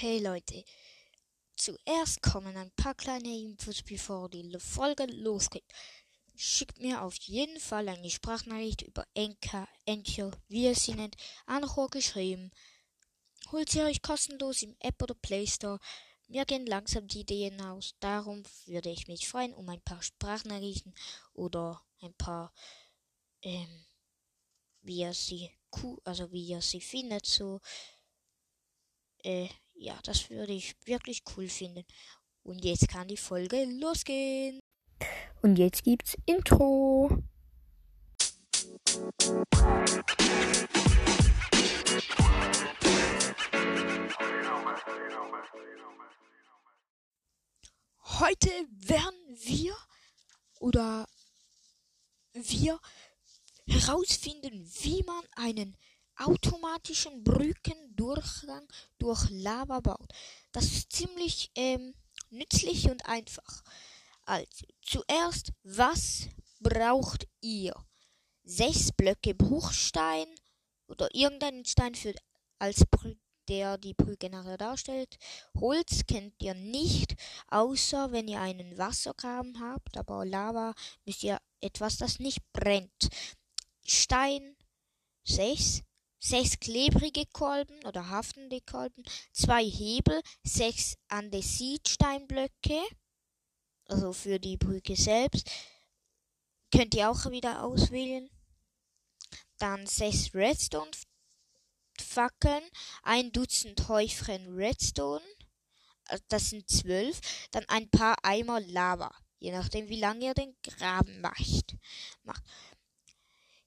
Hey Leute, zuerst kommen ein paar kleine Infos, bevor die Folge losgeht. Schickt mir auf jeden Fall eine Sprachnachricht über Enka, Encho, wie ihr sie nennt, Anchor geschrieben. Holt sie euch kostenlos im App oder Play Store. Mir gehen langsam die Ideen aus. Darum würde ich mich freuen um ein paar Sprachnachrichten oder ein paar, ähm, wie ihr sie, also wie ihr sie findet, so. Äh, ja, das würde ich wirklich cool finden. Und jetzt kann die Folge losgehen. Und jetzt gibt's Intro. Heute werden wir oder wir herausfinden, wie man einen automatischen Brückendurchgang durch Lava baut. Das ist ziemlich ähm, nützlich und einfach. Also, zuerst, was braucht ihr? Sechs Blöcke Bruchstein oder irgendeinen Stein für als der die Brücke nachher darstellt. Holz kennt ihr nicht, außer wenn ihr einen Wassergraben habt, aber Lava müsst ihr etwas, das nicht brennt. Stein 6, sechs klebrige Kolben oder haftende Kolben, zwei Hebel, sechs Andesitsteinblöcke, also für die Brücke selbst, könnt ihr auch wieder auswählen. Dann sechs Redstone Fackeln, ein Dutzend Häufchen Redstone, also das sind zwölf, dann ein paar Eimer Lava, je nachdem wie lange ihr den Graben macht.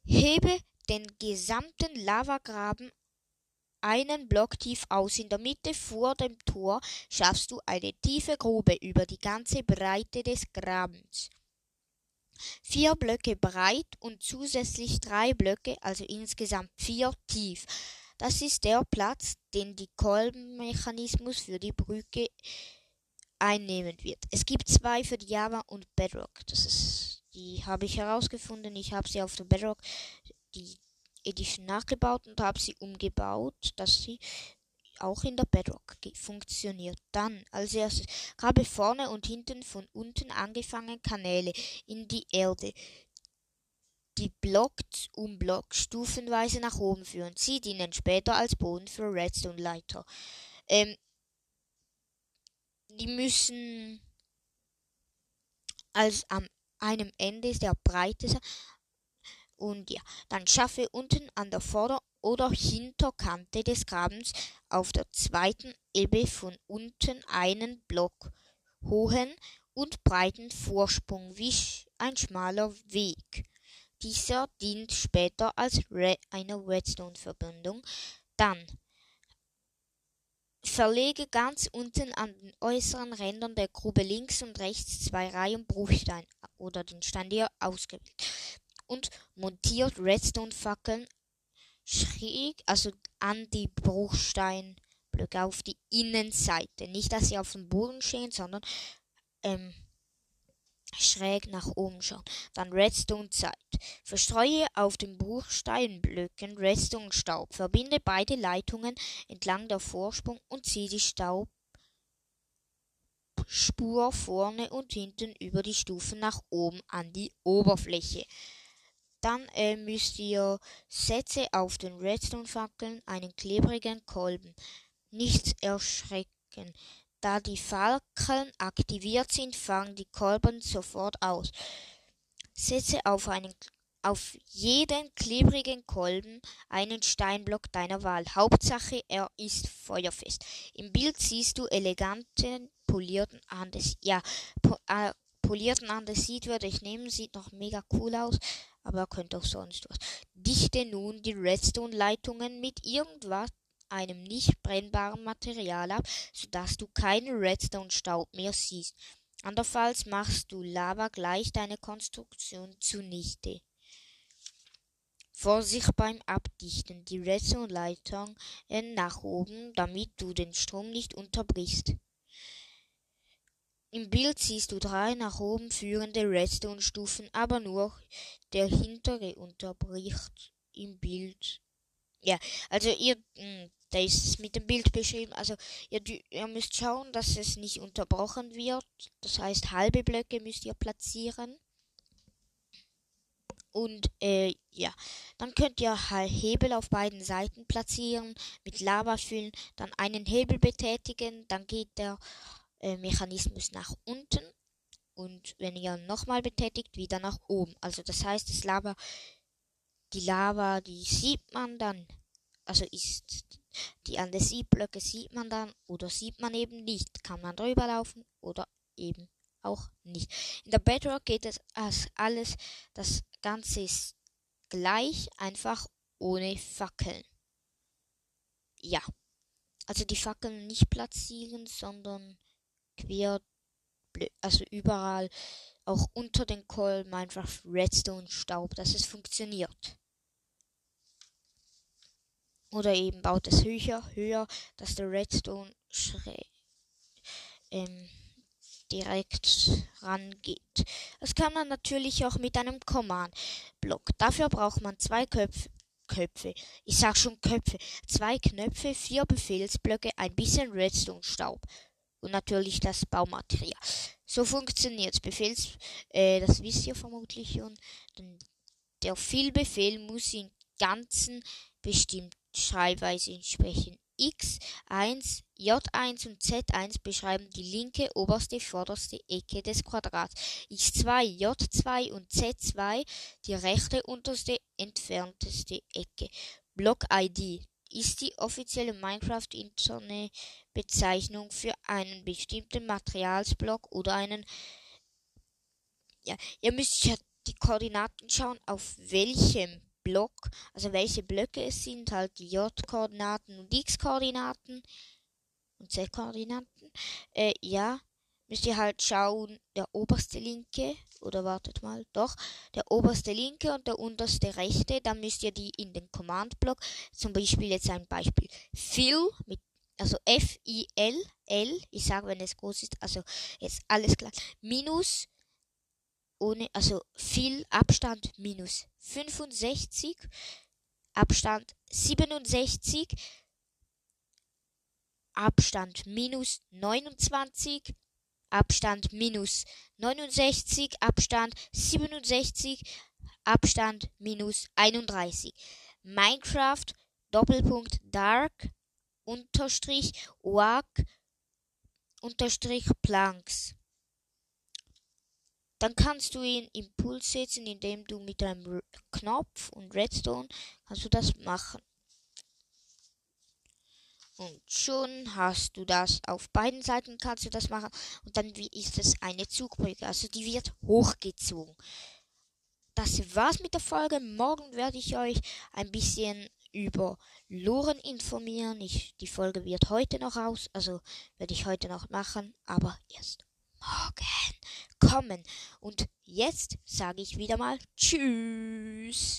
Hebe den gesamten Lavagraben einen Block tief aus. In der Mitte vor dem Tor schaffst du eine tiefe Grube über die ganze Breite des Grabens. Vier Blöcke breit und zusätzlich drei Blöcke, also insgesamt vier tief. Das ist der Platz, den die Kolbenmechanismus für die Brücke einnehmen wird. Es gibt zwei für Java und Bedrock. Das ist, die habe ich herausgefunden. Ich habe sie auf der Bedrock die Edition nachgebaut und habe sie umgebaut, dass sie auch in der Bedrock funktioniert. Dann als erstes grabe vorne und hinten von unten angefangen Kanäle in die Erde, die Block um Block stufenweise nach oben führen. Sie dienen später als Boden für Redstone-Leiter. Ähm, die müssen als am einem Ende der Breite sein und ja, dann schaffe unten an der Vorder- oder Hinterkante des Grabens auf der zweiten Ebbe von unten einen Block hohen und breiten Vorsprung wie ein schmaler Weg. Dieser dient später als Re eine Redstone-Verbindung. Dann verlege ganz unten an den äußeren Rändern der Grube links und rechts zwei Reihen Bruchstein oder den Stein, der ausgewählt und montiert Redstone-Fackeln schräg, also an die Bruchsteinblöcke auf die Innenseite. Nicht, dass sie auf dem Boden stehen, sondern ähm, schräg nach oben schauen. Dann Redstone-Zeit. Verstreue auf den Bruchsteinblöcken Redstone-Staub. Verbinde beide Leitungen entlang der Vorsprung und ziehe die Staubspur vorne und hinten über die Stufen nach oben an die Oberfläche. Dann äh, müsst ihr setze auf den Redstone-Fackeln einen klebrigen Kolben. Nichts erschrecken. Da die Fackeln aktiviert sind, fangen die Kolben sofort aus. Setze auf einen auf jeden klebrigen Kolben einen Steinblock deiner Wahl. Hauptsache, er ist feuerfest. Im Bild siehst du eleganten polierten Andes. Ja, po, äh, polierten Andesit würde ich nehmen, sieht noch mega cool aus aber könnte auch sonst was. Dichte nun die Redstone-Leitungen mit irgendwas einem nicht brennbaren Material ab, sodass du keinen Redstone-Staub mehr siehst. Andernfalls machst du Lava gleich deine Konstruktion zunichte. Vorsicht beim Abdichten. Die Redstone-Leitungen nach oben, damit du den Strom nicht unterbrichst. Im Bild siehst du drei nach oben führende Redstone-Stufen, aber nur der hintere unterbricht im Bild. Ja, also ihr, hm, da ist es mit dem Bild beschrieben. Also ihr, ihr müsst schauen, dass es nicht unterbrochen wird. Das heißt, halbe Blöcke müsst ihr platzieren. Und äh, ja, dann könnt ihr Hebel auf beiden Seiten platzieren, mit Lava füllen, dann einen Hebel betätigen, dann geht der äh, Mechanismus nach unten und wenn ihr nochmal betätigt, wieder nach oben. Also das heißt, das Lava, die Lava, die sieht man dann, also ist die Andesitblöcke sieht man dann oder sieht man eben nicht. Kann man drüber laufen oder eben auch nicht. In der Bedrock geht es als alles, das Ganze ist gleich, einfach ohne Fackeln. Ja. Also die Fackeln nicht platzieren, sondern quer, also überall, auch unter den Kolben einfach Redstone Staub, dass es funktioniert. Oder eben baut es höher, höher, dass der Redstone ähm, direkt rangeht. Das kann man natürlich auch mit einem Command-Block. Dafür braucht man zwei Köpfe. Köpfe. Ich sag schon Köpfe. Zwei Knöpfe, vier Befehlsblöcke, ein bisschen Redstone-Staub. Und natürlich das Baumaterial. So funktioniert Befehls, äh, das wisst ihr vermutlich schon. Der Vielbefehl muss in ganzen bestimmt Schreibweise entsprechen. X1, J1 und Z1 beschreiben die linke oberste vorderste Ecke des Quadrats. X2, J2 und Z2 die rechte unterste entfernteste Ecke. Block-ID ist die offizielle Minecraft-interne Bezeichnung für einen bestimmten Materialsblock oder einen ja, ihr müsst ja die Koordinaten schauen, auf welchem Block, also welche Blöcke es sind, halt die J-Koordinaten und X-Koordinaten und Z-Koordinaten. Äh, ja, müsst ihr halt schauen, der oberste linke, oder wartet mal, doch, der oberste linke und der unterste rechte, dann müsst ihr die in den Command-Block, zum Beispiel jetzt ein Beispiel, fill mit also F-I-L, L, ich sage, wenn es groß ist, also jetzt alles klar, minus ohne, also viel Abstand minus 65, Abstand 67, Abstand minus 29, Abstand minus 69, Abstand 67, Abstand minus 31. Minecraft Doppelpunkt Dark unterstrich Org unterstrich Planks. Dann kannst du ihn Impuls setzen, indem du mit einem Knopf und Redstone kannst du das machen. Und schon hast du das. Auf beiden Seiten kannst du das machen. Und dann ist es eine Zugbrücke. Also die wird hochgezogen. Das war's mit der Folge. Morgen werde ich euch ein bisschen über Loren informieren. Ich, die Folge wird heute noch aus. Also werde ich heute noch machen. Aber erst morgen kommen. Und jetzt sage ich wieder mal Tschüss.